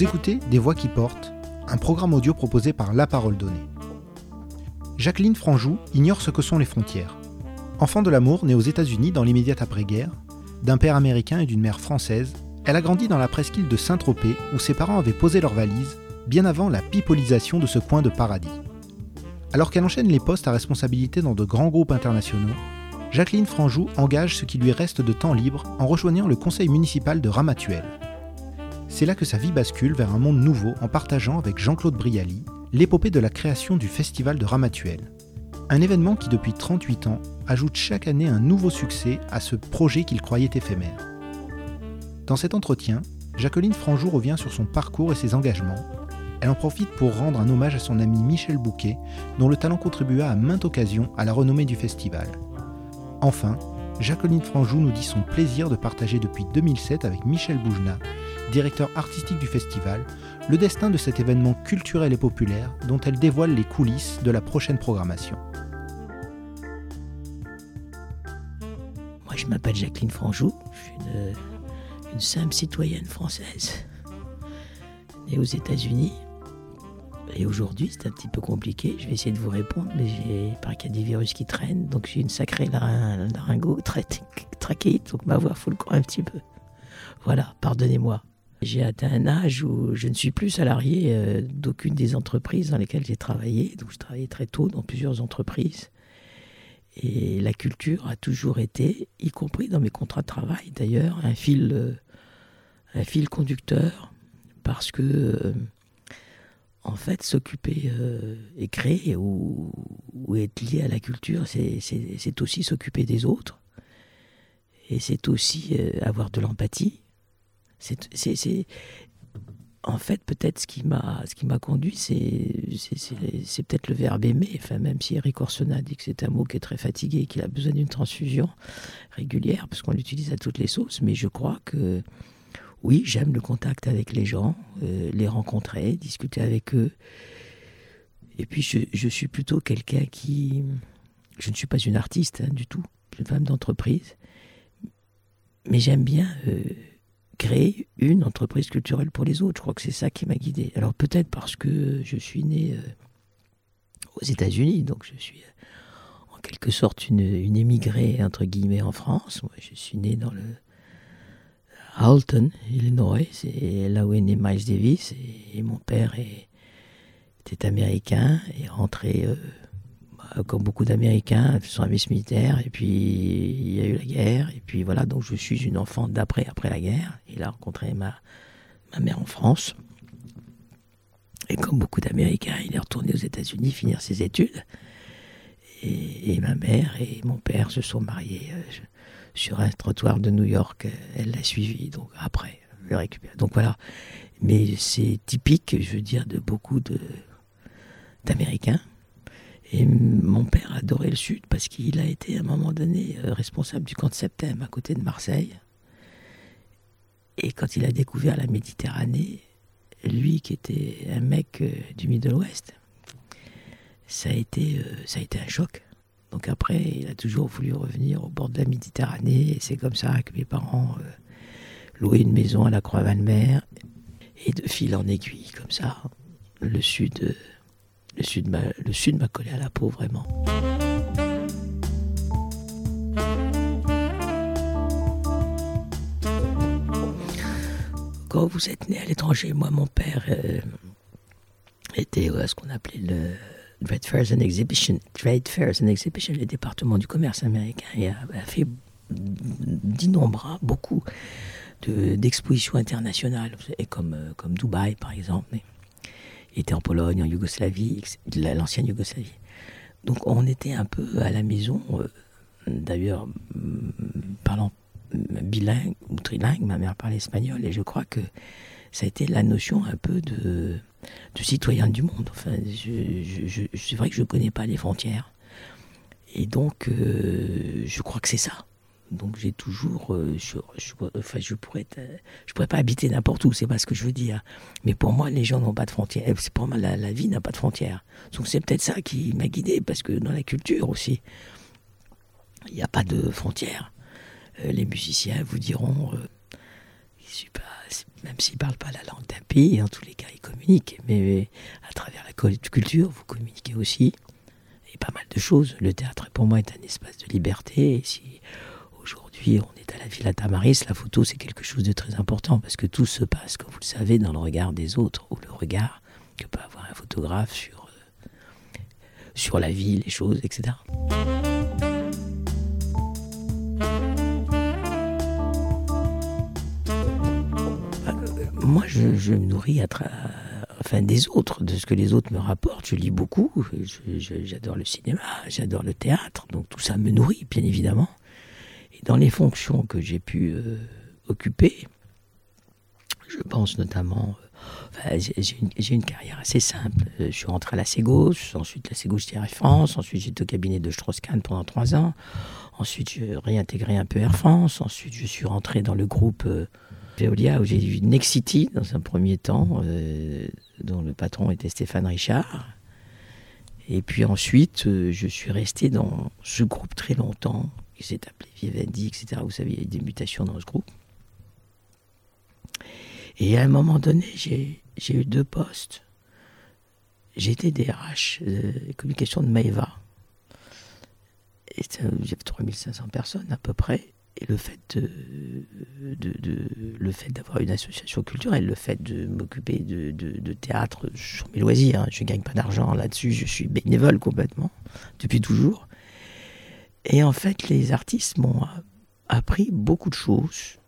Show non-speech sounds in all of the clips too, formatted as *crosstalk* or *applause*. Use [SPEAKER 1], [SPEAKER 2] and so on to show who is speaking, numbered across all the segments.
[SPEAKER 1] Vous écoutez Des Voix qui portent, un programme audio proposé par La Parole Donnée. Jacqueline Franjou ignore ce que sont les frontières. Enfant de l'amour, née aux États-Unis dans l'immédiate après-guerre, d'un père américain et d'une mère française, elle a grandi dans la presqu'île de Saint-Tropez où ses parents avaient posé leurs valises bien avant la pipolisation de ce coin de paradis. Alors qu'elle enchaîne les postes à responsabilité dans de grands groupes internationaux, Jacqueline Franjou engage ce qui lui reste de temps libre en rejoignant le conseil municipal de Ramatuelle. C'est là que sa vie bascule vers un monde nouveau en partageant avec Jean-Claude Brialy l'épopée de la création du Festival de Ramatuelle. Un événement qui depuis 38 ans ajoute chaque année un nouveau succès à ce projet qu'il croyait éphémère. Dans cet entretien, Jacqueline Franjou revient sur son parcours et ses engagements. Elle en profite pour rendre un hommage à son ami Michel Bouquet, dont le talent contribua à maintes occasions à la renommée du festival. Enfin, Jacqueline Franjou nous dit son plaisir de partager depuis 2007 avec Michel Boujna, directeur artistique du festival, le destin de cet événement culturel et populaire dont elle dévoile les coulisses de la prochaine programmation.
[SPEAKER 2] Moi, je m'appelle Jacqueline Franjou, je suis une, simple citoyenne française, née aux États-Unis, et aujourd'hui, c'est un petit peu compliqué. Je vais essayer de vous répondre, mais j'ai pas qu'il y a des virus qui traînent, donc j'ai une sacrée laryngo très trachéite, donc ma voix fout le corps un petit peu. Voilà, pardonnez-moi. J'ai atteint un âge où je ne suis plus salarié euh, d'aucune des entreprises dans lesquelles j'ai travaillé. Donc, je travaillais très tôt dans plusieurs entreprises. Et la culture a toujours été, y compris dans mes contrats de travail d'ailleurs, un fil, euh, un fil conducteur, parce que euh, en fait, s'occuper et créer ou, être lié à la culture, c'est aussi s'occuper des autres. Et c'est aussi avoir de l'empathie. C'est en fait peut-être ce qui m'a ce qui m'a conduit, c'est peut-être le verbe aimer. Enfin, même si Eric Orsona dit que c'est un mot qui est très fatigué, qu'il a besoin d'une transfusion régulière, parce qu'on l'utilise à toutes les sauces. Mais je crois que oui, j'aime le contact avec les gens, euh, les rencontrer, discuter avec eux. Et puis je, suis plutôt quelqu'un qui... Je ne suis pas une artiste hein, du tout, je suis une femme d'entreprise. Mais j'aime bien euh, créer une entreprise culturelle pour les autres. Je crois que c'est ça qui m'a guidé. Alors peut-être parce que je suis né euh, aux États-Unis, donc je suis en quelque sorte une, émigrée, entre guillemets, en France. Moi, je suis né dans le Alton, Illinois, c'est là où est né Miles Davis. Et, mon père était américain et rentré, euh, comme beaucoup d'Américains, son service militaire. Et puis il y a eu la guerre. Et puis voilà, donc je suis une enfant d'après, après la guerre. Il a rencontré ma, ma mère en France. Et comme beaucoup d'Américains, il est retourné aux États-Unis finir ses études. Et, ma mère et mon père se sont mariés. Euh, sur un trottoir de New York. Elle l'a suivi, donc après, je récupère. Donc voilà. Mais c'est typique, je veux dire, de beaucoup de, d'Américains. Et mon père adorait le Sud parce qu'il a été à un moment donné euh, responsable du camp de Septembre à côté de Marseille. Et quand il a découvert la Méditerranée, lui qui était un mec euh, du Middle West, ça a été, euh, ça a été un choc. Donc après, il a toujours voulu revenir au bord de la Méditerranée. Et c'est comme ça que mes parents louaient une maison à la Croix-Valmer. Et de fil en aiguille, comme ça, le sud, le sud m'a collé à la peau vraiment. Quand vous êtes né à l'étranger, moi, mon père euh, était à ce qu'on appelait le Trade Fairs and Exhibition, Trade Fairs and Exhibition, le département du commerce américain, et a, fait d'innombrables, beaucoup d'expositions internationales, comme, euh, comme Dubaï par exemple. Était en Pologne, en Yougoslavie, l'ancienne Yougoslavie. Donc on était un peu à la maison, euh, d'ailleurs, parlant bilingue ou trilingue, ma mère parlait espagnol, et je crois que ça a été la notion un peu de citoyen du monde. Enfin, c'est vrai que je ne connais pas les frontières. Et donc, euh, je crois que c'est ça. Donc, j'ai toujours. Euh, je, enfin, je pourrais, je pourrais pas habiter n'importe où, c'est pas ce que je veux dire. Mais pour moi, les gens n'ont pas de frontières. C'est pour moi, la, vie n'a pas de frontières. Donc, c'est peut-être ça qui m'a guidé, parce que dans la culture aussi, il n'y a pas de frontières. Euh, les musiciens vous diront même s'il ne parle pas la langue d'un pays, en tous les cas, il communique. Mais à travers la culture, vous communiquez aussi. Et pas mal de choses. Le théâtre, pour moi, est un espace de liberté. Si on est à la Villa Tamaris, la photo, c'est quelque chose de très important parce que tout se passe, comme vous le savez, dans le regard des autres ou le regard que peut avoir un photographe sur, euh, la vie, les choses, etc. moi, je, me nourris à enfin, des autres, de ce que les autres me rapportent. Je lis beaucoup, j'adore le cinéma, j'adore le théâtre, donc tout ça me nourrit, bien évidemment. Dans les fonctions que j'ai pu euh, occuper, je pense notamment. Euh, j'ai une, carrière assez simple. Euh, je suis rentré à la Ségauche, ensuite la Ségauche Air France, ensuite j'étais au cabinet de Strauss-Kahn pendant trois ans. Ensuite, j'ai réintégré un peu Air France. Ensuite, je suis rentré dans le groupe Veolia où j'ai vu Nexity dans un premier temps, euh, dont le patron était Stéphane Richard. Et puis ensuite, euh, je suis resté dans ce groupe très longtemps, qui s'est appelé Vivendi, etc. Vous savez, il y a eu des mutations dans ce groupe. Et à un moment donné, j'ai eu deux postes. J'étais DRH, euh, communication de Maeva. J'avais 3500 personnes à peu près. Et le fait de, d'avoir une association culturelle, le fait de m'occuper de, théâtre sur mes loisirs, hein, je ne gagne pas d'argent là-dessus, je suis bénévole complètement, depuis toujours. Et en fait, les artistes m'ont appris beaucoup de choses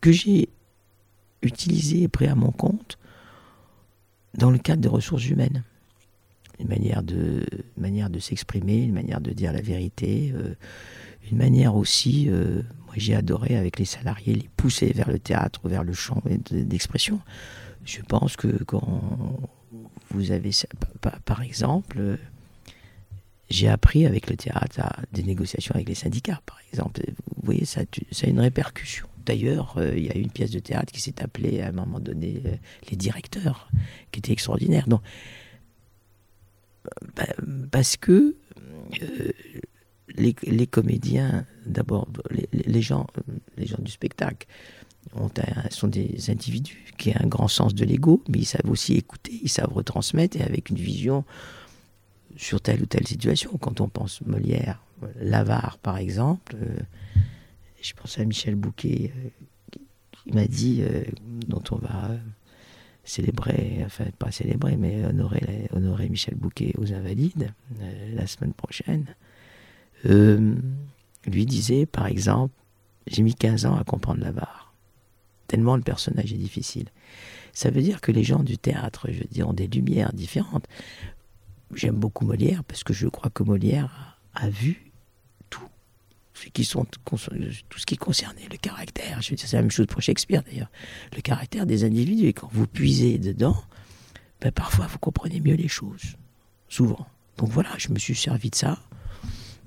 [SPEAKER 2] que j'ai utilisées et pris à mon compte dans le cadre des ressources humaines. Une manière de, manière de s'exprimer, une manière de dire la vérité. Euh, une manière aussi, euh, moi j'ai adoré avec les salariés les pousser vers le théâtre, vers le chant d'expression. Je pense que quand vous avez, par exemple, euh, j'ai appris avec le théâtre à des négociations avec les syndicats, par exemple. Vous voyez, ça, a une répercussion. D'ailleurs, euh, il y a une pièce de théâtre qui s'est appelée à un moment donné Les directeurs, qui était extraordinaire. Donc, bah, parce que les, comédiens, d'abord, les, gens, les gens du spectacle, ont sont des individus qui ont un grand sens de l'ego, mais ils savent aussi écouter, ils savent retransmettre et avec une vision sur telle ou telle situation. Quand on pense Molière, Lavare par exemple, euh, je pense à Michel Bouquet euh, qui m'a dit, euh, dont on va célébrer, enfin pas célébrer, mais honorer, honorer Michel Bouquet aux Invalides la semaine prochaine. Lui disait, par exemple, j'ai mis 15 ans à comprendre l'avare, tellement le personnage est difficile. Ça veut dire que les gens du théâtre, je veux dire, ont des lumières différentes. J'aime beaucoup Molière parce que je crois que Molière a vu tout ce qui, tout ce qui concernait le caractère. C'est la même chose pour Shakespeare d'ailleurs. Le caractère des individus. Et quand vous puisez dedans, ben, parfois vous comprenez mieux les choses. Souvent. Donc voilà, je me suis servi de ça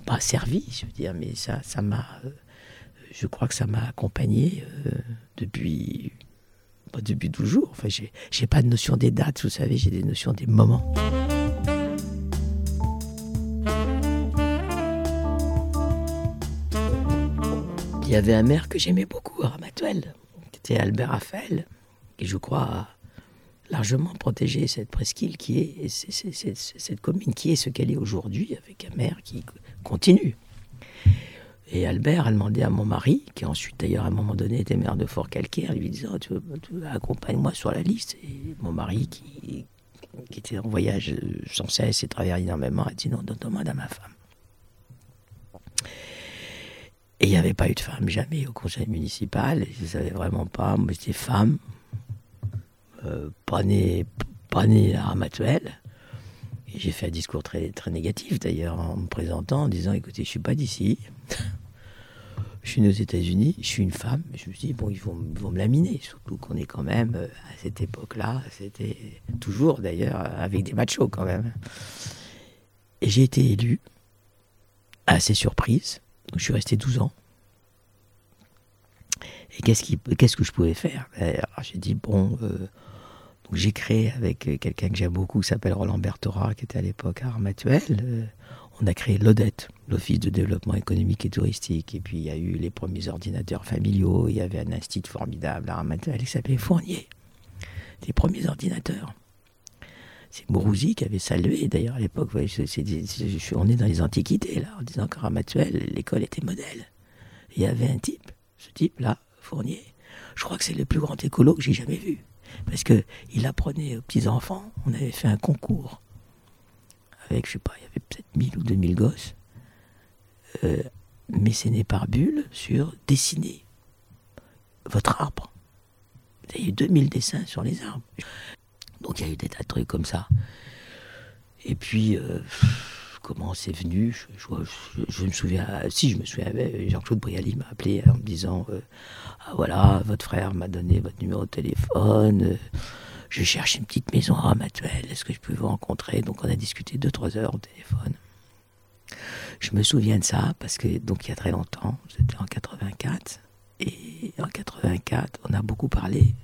[SPEAKER 2] pas servi, je veux dire, mais ça, ça m'a, euh, je crois que ça m'a accompagné euh, depuis, depuis toujours. Enfin, j'ai, j'ai pas de notion des dates, vous savez, j'ai des notions des moments. Il y avait un maire que j'aimais beaucoup Ramatuel, qui était Albert Raphaël, qui je crois largement protégé cette presqu'île qui est, cette commune qui est ce qu'elle est aujourd'hui, avec un maire qui continue. Et Albert a demandé à mon mari, qui ensuite d'ailleurs à un moment donné était maire de Fort-Calcaire, lui disant tu, accompagne-moi sur la liste. Et mon mari, qui, qui, était en voyage sans cesse et travaillait énormément, a dit non, donne-moi à ma femme. Et il n'y avait pas eu de femme jamais au conseil municipal. je ne savais vraiment pas. Moi, j'étais femme, euh, pas, né, pas né à Ramatuel. J'ai fait un discours très, très négatif d'ailleurs en me présentant en disant écoutez, je suis pas d'ici. je suis aux États-Unis, je suis une femme. Je me suis dit bon, ils vont, vont me laminer, surtout qu'on est quand même euh, à cette époque-là, c'était toujours d'ailleurs avec des machos quand même. Et j'ai été élu, assez surprise. Je suis resté 12 ans. Et qu'est-ce, qu'est-ce que je pouvais faire? Ben, J'ai dit bon. Euh, j'ai créé avec quelqu'un que j'aime beaucoup, qui s'appelle Roland Bertora, qui était à l'époque à Armatuel. Euh, on a créé l'ODET, l'Office de développement économique et touristique. Et puis il y a eu les premiers ordinateurs familiaux. Il y avait un institut formidable à Ramatel qui s'appelait Fournier. Les premiers ordinateurs. C'est Mourouzi qui avait salué, d'ailleurs, à l'époque. on est dans les antiquités, là, en disant qu'à Ramatuel, l'école était modèle. Il y avait un type, ce type-là, Fournier. Je crois que c'est le plus grand écolo que j'ai jamais vu. Parce qu'il apprenait aux petits-enfants. On avait fait un concours avec, je sais pas, il y avait peut-être 1000 ou 2000 gosses, euh, mécénés par bulle sur dessiner votre arbre. Il y a eu 2000 dessins sur les arbres. Donc il y a eu des tas de trucs comme ça. Et puis, euh, comment c'est venu je, me souviens, si je me souviens, Jean-Claude Brialy m'a appelé en me disant euh, Ah voilà, votre frère m'a donné votre numéro de téléphone je cherche une petite maison à Ramatuel, est-ce que je peux vous rencontrer? Donc on a discuté 2-3 heures au téléphone. Je me souviens de ça parce que, donc il y a très longtemps, c'était en 84, et en 84, on a beaucoup parlé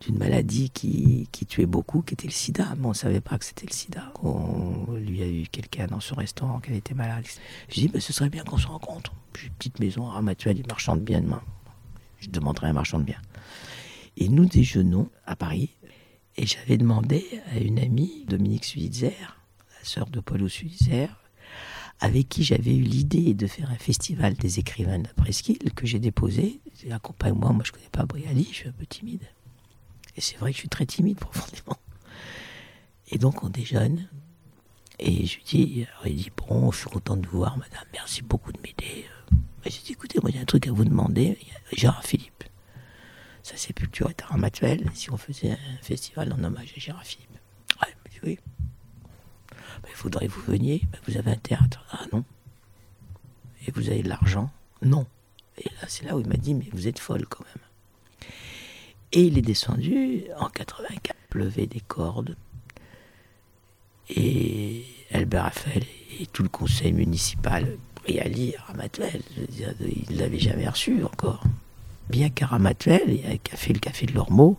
[SPEAKER 2] d'une maladie qui, qui, tuait beaucoup, qui était le sida. Mais on ne savait pas que c'était le sida. On, lui a eu quelqu'un dans son restaurant qui avait été malade. Je dis, mais ce serait bien qu'on se rencontre. J'ai une petette maison à Ramatuel, il marchand de biens demain. Je demanderai un marchand de biens. Et nous déjeunons à Paris et j'avais demandé à une amie, Dominique Suizer, la sœur de Paulo Suizer, avec qui j'avais eu l'idée de faire un festival des écrivains de la presqu'île que j'ai déposé. Accompagne-moi, moi je ne connais pas Briali, je suis un peu timide. Et c'est vrai que je suis très timide *laughs* profondément. Et donc on déjeune. Et je lui dis, alors il dit, bon, je suis content de vous voir, madame, merci beaucoup de m'aider. J'ai dit, écoutez, moi j'ai un truc à vous demander. Gérard Philippe sa sépulture est à Ramatuel, si on faisait un festival en hommage à Gérard Philippe. Ouais, oui. il faudrait que vous veniez, vous avez un théâtre. Ah non. Et vous avez de l'argent Non. Et là, c'est là où il m'a dit, mais vous êtes folle quand même. Et il est descendu en 84, pleuvait des cordes. Et Albert Raphaël et tout le conseil municipal pris à lire Ramatuel. Il ne l'avait jamais reçu encore bien qu'Aramatuel, qui a fait le café de l'Ormeau,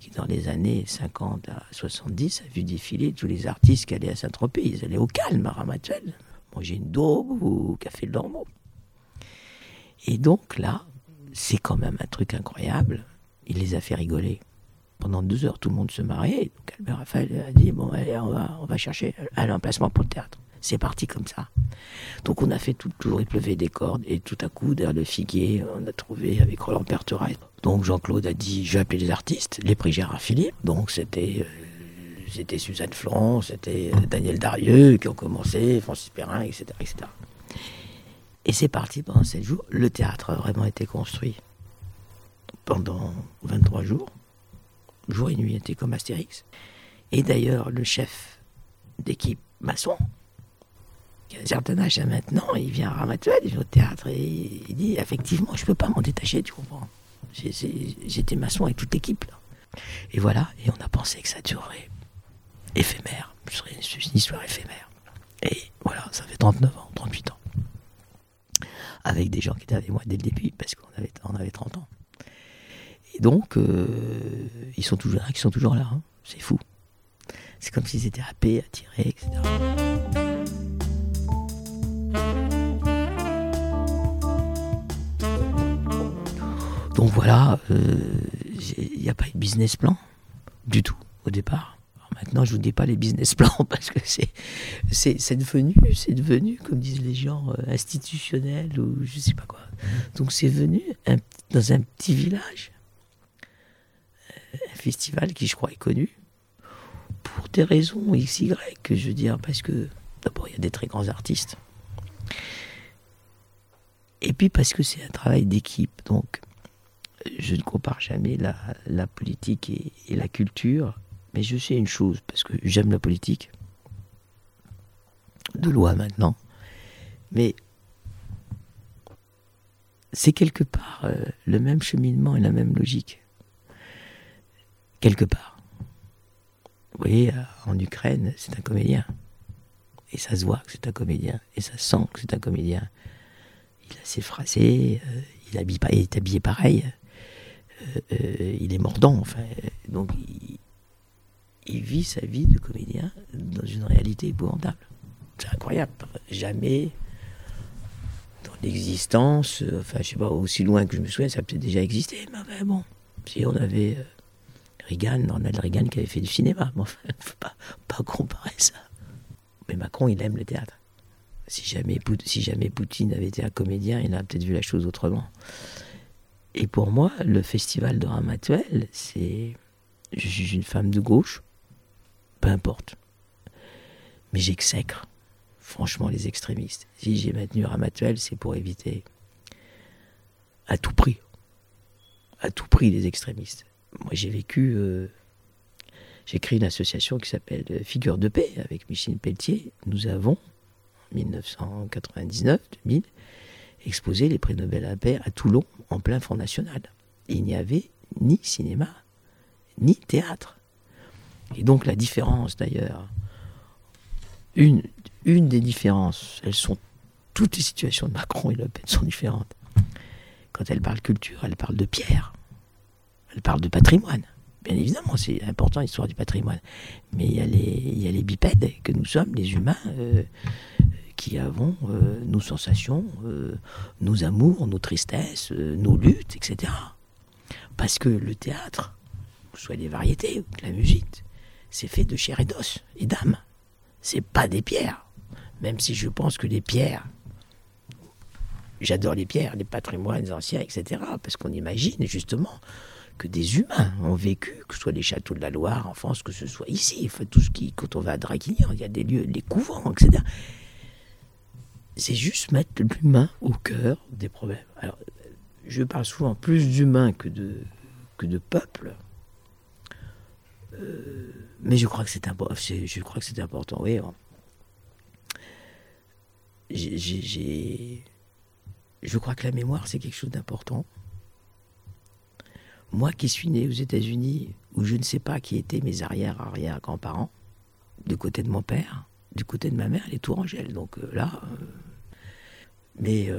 [SPEAKER 2] qui dans les années 50 à 70 a vu défiler tous les artistes qui allaient à Saint-Tropez. Ils allaient au calme à Ramatuel, manger une daube au café de l'Ormeau. Et donc là, c'est quand même un truc incroyable. Il les a fait rigoler. Pendant deux heures, tout le monde se mariait. Donc Albert Raphaël a dit, bon, allez, on va, chercher un emplacement pour le théâtre. C'est parti comme ça. Donc on a fait tout tour, il pleuvait des cordes, et tout à coup, derrière le figuier, on a trouvé avec Roland Perterail. Donc Jean-Claude a dit, je vais appeler les artistes, les prix Gérard Philippe. Donc c'était euh, c'était Suzanne Florent, c'était euh, Daniel Darieux qui ont commencé, Francis Perrin, etc. etc. Et c'est parti pendant 7 jours. Le théâtre a vraiment été construit pendant 23 jours. Jour et nuit, était comme Astérix. Et d'ailleurs, le chef d'équipe maçon, un certain âge maintenant, il vient à Ramatuel, il vient au théâtre et il dit effectivement, je ne peux pas m'en détacher, tu comprends. J'étais maçon avec toute l'équipe. Et voilà, et on a pensé que ça durerait éphémère, ce serait une histoire éphémère. Et voilà, ça fait 39 ans, 38 ans. Avec des gens qui étaient avec moi dès le début, parce qu'on avait, avait 30 ans. Et donc, euh, ils sont toujours là, ils sont toujours là. Hein. C'est fou. C'est comme s'ils étaient happés, attirés, etc. Donc voilà, il euh, n'y a pas de business plan du tout au départ. maintenant, je vous dis pas les business plans *laughs* parce que c'est devenu c'est devenu comme disent les gens euh, institutionnel ou je sais pas quoi. Donc c'est venu dans un petit village, un festival qui je crois est connu. Pour des raisons x y que je veux dire parce que d'abord il y a des très grands artistes. Et puis parce que c'est un travail d'équipe. Donc je ne compare jamais la, politique et, la culture, mais je sais une chose, parce que j'aime la politique, de loi maintenant, mais c'est quelque part euh, le même cheminement et la même logique. Quelque part. Vous voyez, euh, en Ukraine, c'est un comédien. Et ça se voit que c'est un comédien. Et ça sent que c'est un comédien. Il a ses phrasés, euh, il, est habillé pareil. Euh, il est mordant, enfin. Donc, il, vit sa vie de comédien dans une réalité épouvantable. C'est incroyable. Jamais dans l'existence, enfin, je sais pas, aussi loin que je me souviens, ça a peut-être déjà existé, mais bon, si on avait Reagan, Ronald Reagan qui avait fait du cinéma, bon, enfin, *laughs* faut pas, pas comparer ça. Mais Macron, il aime le théâtre. Si jamais, si jamais Poutine avait été un comédien, il aurait peut-être vu la chose autrement. Et pour moi, le festival de Ramatuel, c'est. Je suis une femme de gauche, peu importe. Mais j'exècre, franchement, les extrémistes. Si j'ai maintenu Ramatuel, c'est pour éviter, à tout prix, à tout prix, les extrémistes. Moi, j'ai vécu. Euh, j'ai créé une association qui s'appelle Figure de paix avec Michel Pelletier. Nous avons, en 1999-2000, exposé les prix Nobel à la paix à Toulon, en plein Front National. il n'y avait ni cinéma, ni théâtre. Et donc la différence d'ailleurs, une, une des différences, elles sont, toutes les situations de Macron et Le Pen sont différentes. Quand elle parle culture, elle parle de pierre, elle parle de patrimoine. Bien évidemment, c'est important l'histoire du patrimoine. Mais il y, a les, bipèdes que nous sommes, les humains, euh, qui avons euh, nos sensations, euh, nos amours, nos tristesses, nos luttes, etc. Parce que le théâtre, soit les variétés, la musique, c'est fait de chair et d'os et d'âme. C'est pas des pierres. Même si je pense que les pierres, j'adore les pierres, les patrimoines anciens, etc. Parce qu'on imagine justement que des humains ont vécu, que ce soit les châteaux de la Loire en France, que ce soit ici, enfin, tout ce qui, quand on va à Draguignan, il y a des lieux, les couvents, etc. C'est juste mettre l'humain au cœur des problèmes. Alors, je parle souvent plus d'humains que de, que de. Euh, mais je crois que c'est important. Je crois que c'est important. Oui. je crois que la mémoire c'est quelque chose d'important. Moi qui suis né aux États-Unis, où je ne sais pas qui étaient mes arrière-arrière-grands-parents, du côté de mon père, du côté de ma mère, les Tourangelles. Donc euh, là. Euh, mais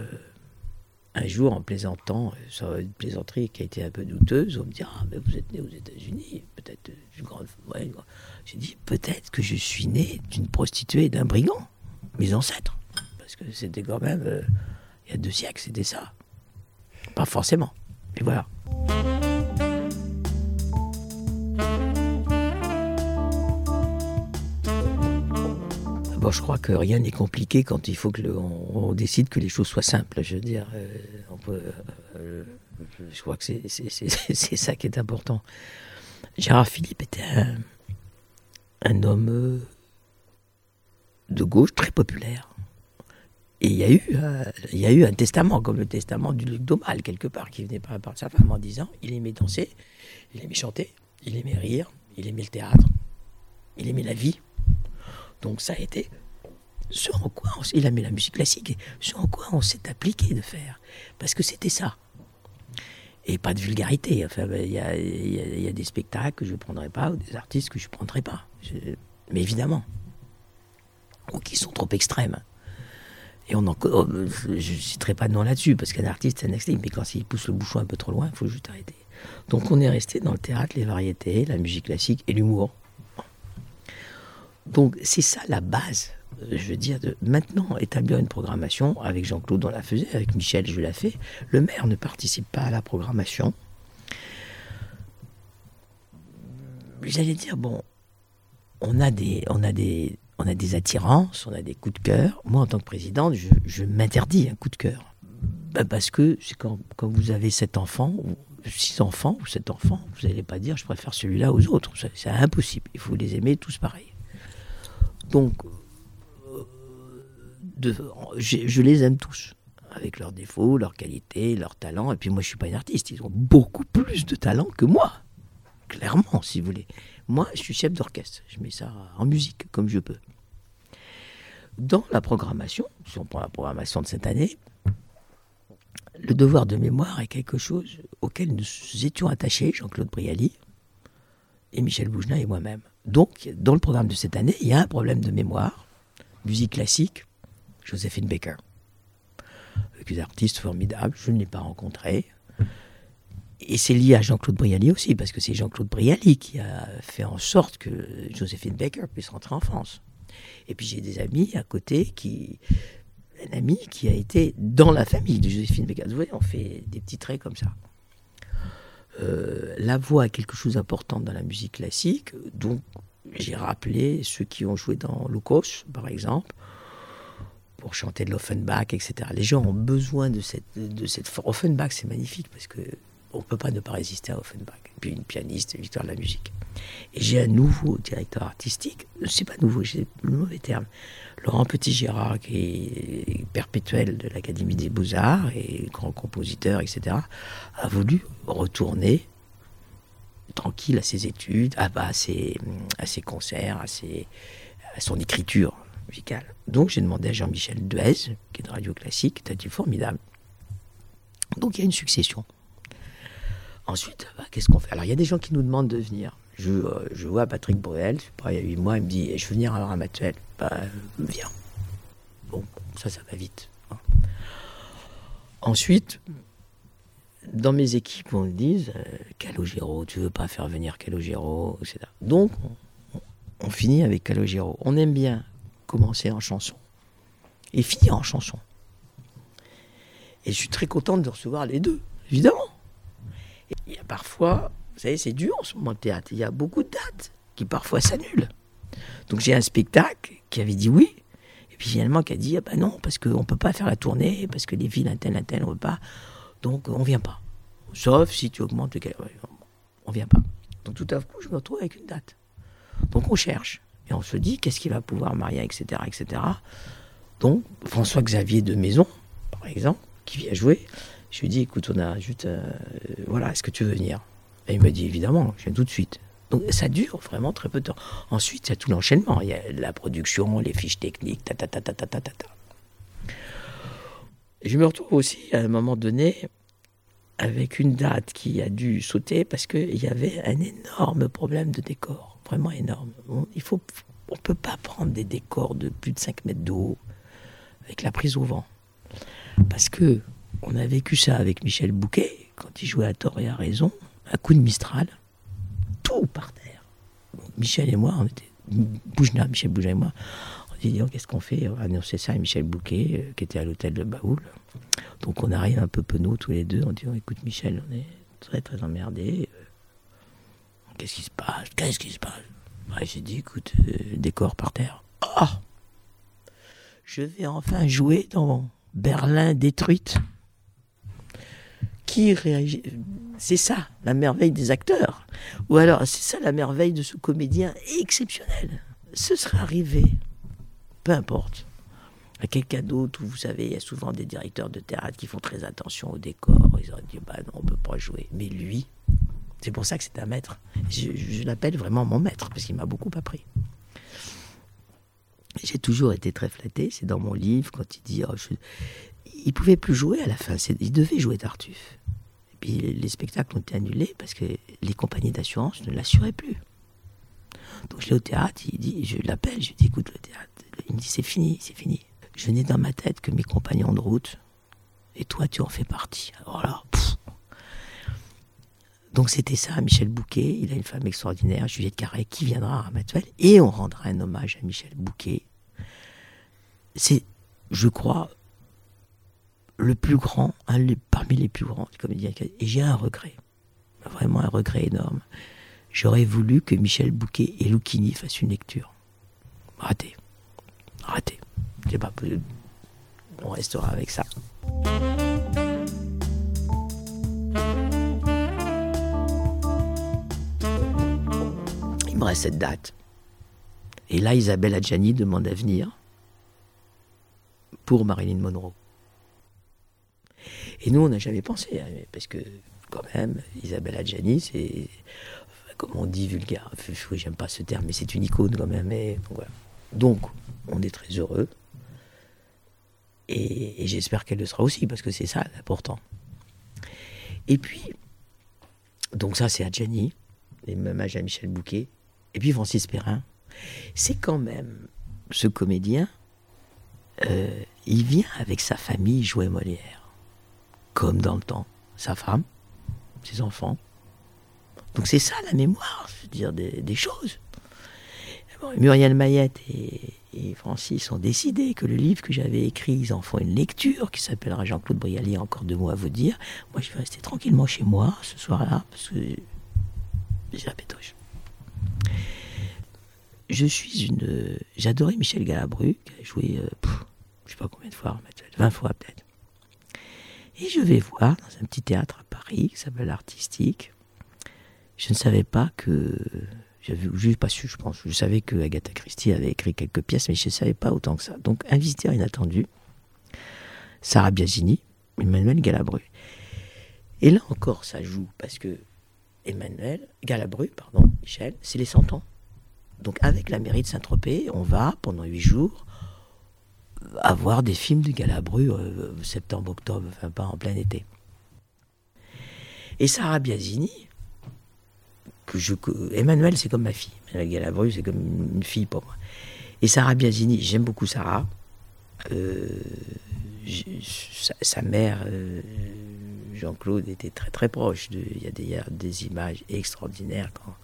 [SPEAKER 2] un jour, en plaisantant, sur une plaisanterie qui a été un peu douteuse, on me dit Ah, mais vous êtes né aux États-Unis, peut-être une grande. J'ai dit Peut-être que je suis né d'une prostituée et d'un brigand, mes ancêtres. Parce que c'était quand même. Euh, il y a deux siècles, c'était ça. Pas forcément. Mais voilà. Bon, je crois que rien n'est compliqué quand il faut que on, décide que les choses soient simples. Je veux dire, euh, euh, je crois que *laughs* c'est ça qui est important. Gérard Philippe était un, homme euh, de gauche très populaire. Et il y, a eu, il y a eu un testament, comme le testament du Luc d'Aumale, quelque part, qui venait par de sa femme en disant il aimait danser, il aimait chanter, il aimait rire, il aimait le théâtre, il aimait la vie. Donc ça a été ce en quoi il a mis la musique classique, ce en quoi on s'est appliqué de faire. Parce que c'était ça. Et pas de vulgarité. Ben, il y, a, des spectacles que je ne prendrai pas, ou des artistes que je ne prendrai pas. mais évidemment. Ou qui sont trop extrêmes. Et on en, oh, je ne citerai pas de nom là-dessus, parce qu'un artiste, c'est un extrême. Mais quand il pousse le bouchon un peu trop loin, il faut juste arrêter. Donc on est resté dans le théâtre, les variétés, la musique classique et l'humour. Donc c'est ça la base, euh, je veux dire, de maintenant établir une programmation avec Jean-Claude, on la faisait, avec Michel, je l'ai fait. Le maire ne participe pas à la programmation. J'allais dire, bon, on a des, on a des, on a des attirances, on a des coups de cœur. Moi, en tant que présidente, je, m'interdis un coup de cœur. Ben, parce que c'est quand, quand, vous avez sept enfants, ou six enfants, ou sept enfants, vous n'allez pas dire je préfère celui-là aux autres. C'est impossible. Il faut les aimer tous pareils. Donc, euh, je, les aime tous, avec leurs défauts, leurs qualités, leurs talents. Et puis moi, je suis pas un artiste. Ils ont beaucoup plus de talent que moi, clairement, si vous voulez. Moi, je suis chef d'orchestre. Je mets ça en musique comme je peux. Dans la programmation, si on prend la programmation de cette année, le devoir de mémoire est quelque chose auquel nous étions attachés, Jean-Claude Brialy et Michel Bougenin et moi-même. Donc, dans le programme de cette année, il y a un problème de mémoire. Musique classique, Joséphine Baker. Avec une artiste formidable, je ne l'ai pas rencontrée. Et c'est lié à Jean-Claude Brialy aussi, parce que c'est Jean-Claude Brialy qui a fait en sorte que Joséphine Baker puisse rentrer en France. Et puis j'ai des amis à côté qui. Un ami qui a été dans la famille de Joséphine Baker. Vous voyez, on fait des petits traits comme ça. Euh, la voix a quelque chose d'important dans la musique classique, donc j'ai rappelé ceux qui ont joué dans Lukos, par exemple, pour chanter de l'Offenbach, etc. Les gens ont besoin de cette, de cette... Offenbach, c'est magnifique parce que on peut pas ne pas résister à Offenbach. Puis une pianiste, Victoire de la musique. Et j'ai un nouveau directeur artistique, c'est pas nouveau, j'ai le mauvais terme, Laurent Petit-Gérard, qui est perpétuel de l'Académie des Beaux-Arts et grand compositeur, etc., a voulu retourner tranquille à ses études, à, ses, à ses concerts, à, ses, à son écriture musicale. Donc j'ai demandé à Jean-Michel Duez, qui est de Radio Classique, a dit formidable. Donc il y a une succession. Ensuite, bah, qu'est-ce qu'on fait? Alors, il y a des gens qui nous demandent de venir. Je, euh, je vois Patrick Bruel, il y a 8 mois, il me dit Je veux venir à Ramatuel. Bah, viens. Bon, ça, ça va vite. Hein. Ensuite, dans mes équipes, on me dit euh, Calogero, tu veux pas faire venir Calogero, etc. Donc, on, on finit avec Calogero. On aime bien commencer en chanson et finir en chanson. Et je suis très contente de recevoir les deux, évidemment. Il y a parfois, vous savez, c'est dur en ce moment le théâtre. Il y a beaucoup de dates qui parfois s'annulent. Donc j'ai un spectacle qui avait dit oui, et puis finalement qui a dit ah ben non, parce qu'on ne peut pas faire la tournée, parce que les villes un tel, un tel, on ne veut pas. Donc on ne vient pas. Sauf si tu augmentes le. On ne vient pas. Donc tout à coup, je me retrouve avec une date. Donc on cherche. Et on se dit qu'est-ce qui va pouvoir marier, etc. etc. Donc François-Xavier de Maison, par exemple, qui vient jouer, je lui dis, écoute, on a juste. Euh, voilà, est-ce que tu veux venir? Et il me dit, évidemment, je viens tout de suite. Donc ça dure vraiment très peu de temps. Ensuite, il y a tout l'enchaînement. Il y a la production, les fiches techniques, ta ta ta ta ta ta ta. Je me retrouve aussi à un moment donné avec une date qui a dû sauter parce qu'il y avait un énorme problème de décor, vraiment énorme. On, il faut, on peut pas prendre des décors de plus de 5 mètres de haut avec la prise au vent. Parce que on a vécu ça avec Michel Bouquet, quand il jouait à tort et à raison, un coup de Mistral, tout par terre. Michel et moi, on était. Boujna, Michel Boujna et moi, on dit qu'est-ce qu'on fait? On a annoncé ça à Michel Bouquet, euh, qui était à l'hôtel de Baoul. Donc on arrive un peu penaud tous les deux, on dit écoute Michel, on est très très emmerdés. Euh, qu'est-ce qui se passe? Qu'est-ce qui se passe? J'ai dit écoute, euh, décor par terre. Oh Je vais enfin jouer dans Berlin détruite qui réagit. C'est ça la merveille des acteurs. Ou alors c'est ça la merveille de ce comédien exceptionnel. Ce serait arrivé, peu importe, à quelqu'un d'autre vous savez, il y a souvent des directeurs de théâtre qui font très attention au décor. Ils auraient dit bah non, on peut pas jouer. Mais lui, c'est pour ça que c'est un maître. Je, l'appelle vraiment mon maître parce qu'il m'a beaucoup appris. J'ai toujours été très flatté. C'est dans mon livre quand il dit oh, il pouvait plus jouer à la fin. Il devait jouer Tartuffe. Et puis les spectacles ont été annulés parce que les compagnies d'assurance ne l'assuraient plus. Donc je l'ai au théâtre, je l'appelle, je lui dis écoute le théâtre. Il me dit c'est fini, c'est fini. Je n'ai dans ma tête que mes compagnons de route, et toi tu en fais partie. Alors là, donc c'était ça, Michel Bouquet, il a une femme extraordinaire, Juliette Carré, qui viendra à Matuel, et on rendra un hommage à Michel Bouquet. C'est, je crois, le plus grand, parmi les plus grands comédiens. Et j'ai un regret, vraiment un regret énorme. J'aurais voulu que Michel Bouquet et Lucchini fassent une lecture. Raté. Raté. C'est pas. On restera avec ça. Il me reste cette date. Et là, Isabelle Adjani demande à venir pour Marilyn Monroe. Et nous, on n'a jamais pensé, hein, parce que quand même, Isabelle Adjani, c'est, comme on dit, vulgaire. J'aime pas ce terme, mais c'est une icône quand même. donc, on est très heureux. Et, j'espère qu'elle le sera aussi, parce que c'est ça l'important. Et puis, donc ça, c'est Adjani, et même à Jean-Michel Bouquet. Et puis Francis Perrin. C'est quand même ce comédien, euh, il vient avec sa famille jouer Molière comme dans le temps, sa femme, ses enfants. Donc c'est ça la mémoire, je veux dire, des, choses. Muriel Mayette et, Francis ont décidé que le livre que j'avais écrit, ils en font une lecture qui s'appellera Jean-Claude Brialy, encore deux mots à vous dire. Moi, je vais rester tranquillement chez moi ce soir-là, parce que j'ai la pétoche. Je suis une. J'adorais Michel Galabru, qui a joué, euh, je sais pas combien de fois, 20 fois peut-être. Et je vais voir dans un petit théâtre à Paris qui s'appelle Artistique. Je ne savais pas que j'avais pas su, je pense. Je savais que Agatha Christie avait écrit quelques pièces, mais je ne savais pas autant que ça. Donc, un visiteur inattendu, Sarah Biasini, Emmanuel Galabru. Et là encore, ça joue, parce que Emmanuel, Galabru, pardon, Michel, c'est les 100 ans. Donc, avec la mairie de Saint-Tropez, on va, pendant huit jours, avoir des films de Galabru, euh, septembre, octobre, enfin pas en plein été. Et Sarah Biasini, Emmanuel, c'est comme ma fille. Emmanuel Galabru, c'est comme une fille pour moi. Et Sarah Biasini, j'aime beaucoup Sarah. Euh, sa, mère, euh, Jean-Claude, était très très proche. Il y a des, des images extraordinaires. Quand,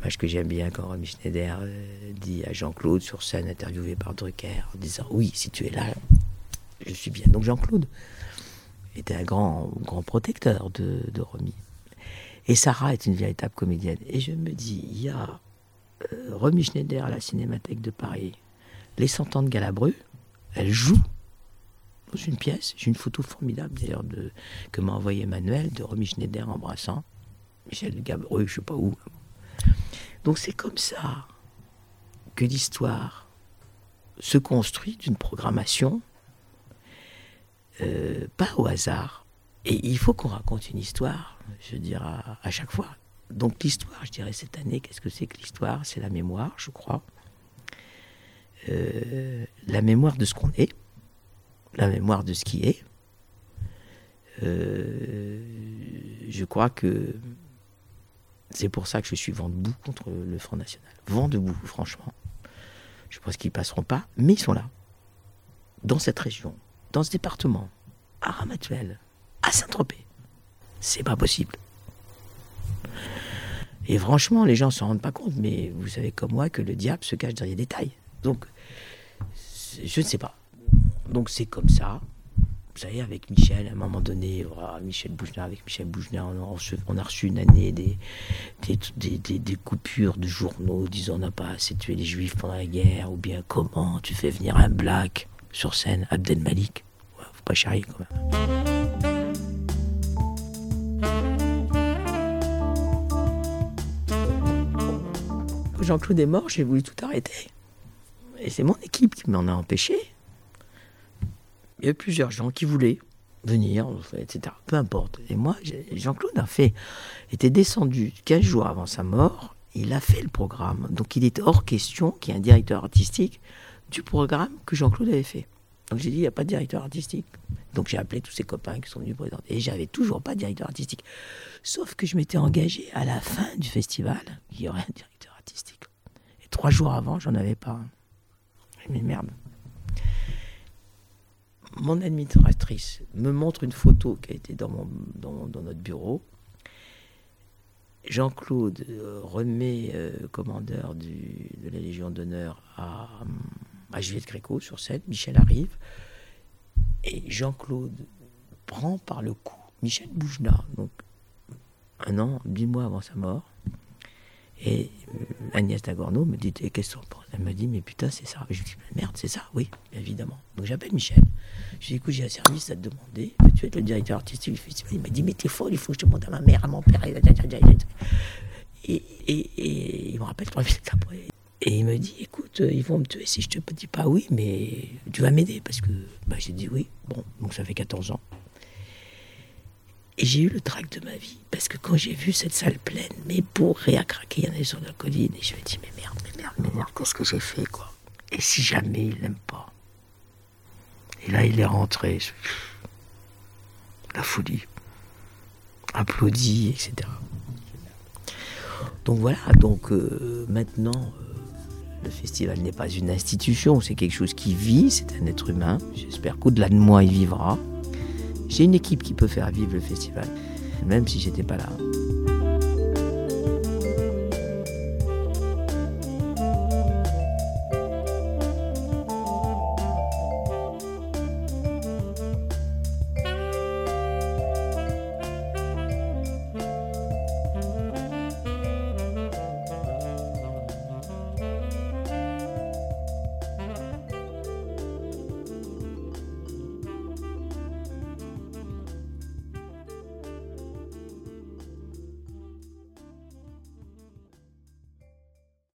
[SPEAKER 2] image que j'aime bien quand Romy Schneider euh, dit à Jean-Claude sur scène, interviewé par Drucker, en disant Oui, si tu es là, je suis bien. Donc Jean-Claude était un grand, grand protecteur de, de. Et Sarah est une véritable comédienne. Et je me dis, il y a euh, Schneider à la Cinémathèque de Paris, Les Cent ans de Galabru, elle joue dans une pièce. J'ai une photo formidable d'ailleurs que m'a envoyé Emmanuel de Romy Schneider embrassant Michel Galabru, je sais pas où. Donc c'est comme ça que l'histoire se construit d'une programmation, euh, pas au hasard. Et il faut qu'on raconte une histoire je dire, à, chaque fois. Donc l'histoire, je dirais, cette année, qu'est-ce que c'est que l'histoire? C'est la mémoire, je crois. Euh, la mémoire de ce qu'on est, la mémoire de ce qui est. Euh, je crois que c'est pour ça que je suis vent debout contre le Front National. Vent debout, franchement. Je pense qu'ils passeront pas, mais ils sont là. Dans cette région, dans ce département, à Ramatuel, à Saint-Tropez c'est pas possible. Et franchement, les gens ne s'en rendent pas compte, mais vous savez comme moi que le diable se cache derrière des détails. Donc, je ne sais pas. Donc c'est comme ça. Savez, avec Michel, à un moment donné, Michel Bougenat, avec Michel Bougenat, on a reçu, une année des, coupures de journaux disant on n'a pas assez tué les juifs pendant la guerre, ou bien comment tu fais venir un black sur scène, Abdel Malik. faut pas charrier quand même. Jean-Claude est mort, j'ai voulu tout arrêter. Et c'est mon équipe qui m'en a empêché. Il y a plusieurs gens qui voulaient venir, etc. Peu importe. Et moi, Jean-Claude a fait, était descendu 15 jours avant sa mort. Il a fait le programme. Donc il est hors question qu'il y ait un directeur artistique du programme que Jean-Claude avait fait. Donc j'ai dit, il n'y a pas de directeur artistique. Donc j'ai appelé tous ses copains qui sont venus présenter. Et j'avais toujours pas de directeur artistique. Sauf que je m'étais engagé à la fin du festival qu'il y aurait un directeur artistique. Et trois jours avant, j'en avais pas. Mais merde. Mon administratrice me montre une photo qui a été dans, notre bureau. Jean-Claude euh, remet euh, commandeur de la Légion d'honneur à, à Juliette Gréco sur scène. Michel arrive. Et Jean-Claude prend par le cou Michel Boujna, donc un an, dix mois avant sa mort. Et euh, Agnès Dagorno me dit Qu'est-ce que Elle me dit Mais putain, c'est ça. Je lui dis Merde, c'est ça, oui, évidemment. Donc j'appelle Michel. Je lui dis Écoute, j'ai un service à te demander. Tu es le directeur artistique du festival. Il m'a dit Mais t'es folle, il faut que je demande à ma mère, à mon père. Et, et, il me rappelle trois minutes après. Et il me dit Écoute, ils vont me tuer si je te dis pas oui, mais tu vas m'aider. Parce que bah, j'ai dit oui. Bon, donc ça fait 14 ans. Et j'ai eu le trac de ma vie. Parce que quand j'ai vu cette salle pleine, mais pour à craquer, il y en avait sur la colline. Et je me dis, mais merde, mais merde, mais merde, qu'est-ce que j'ai fait, quoi? Et si jamais il n'aime pas? Et là, il est rentré. La folie. Applaudi, etc. Donc voilà, donc euh, maintenant, euh, le festival n'est pas une institution, c'est quelque chose qui vit, c'est un être humain. J'espère qu'au-delà de moi, il vivra. J'ai une équipe qui peut faire vivre le festival, même si j'étais pas là.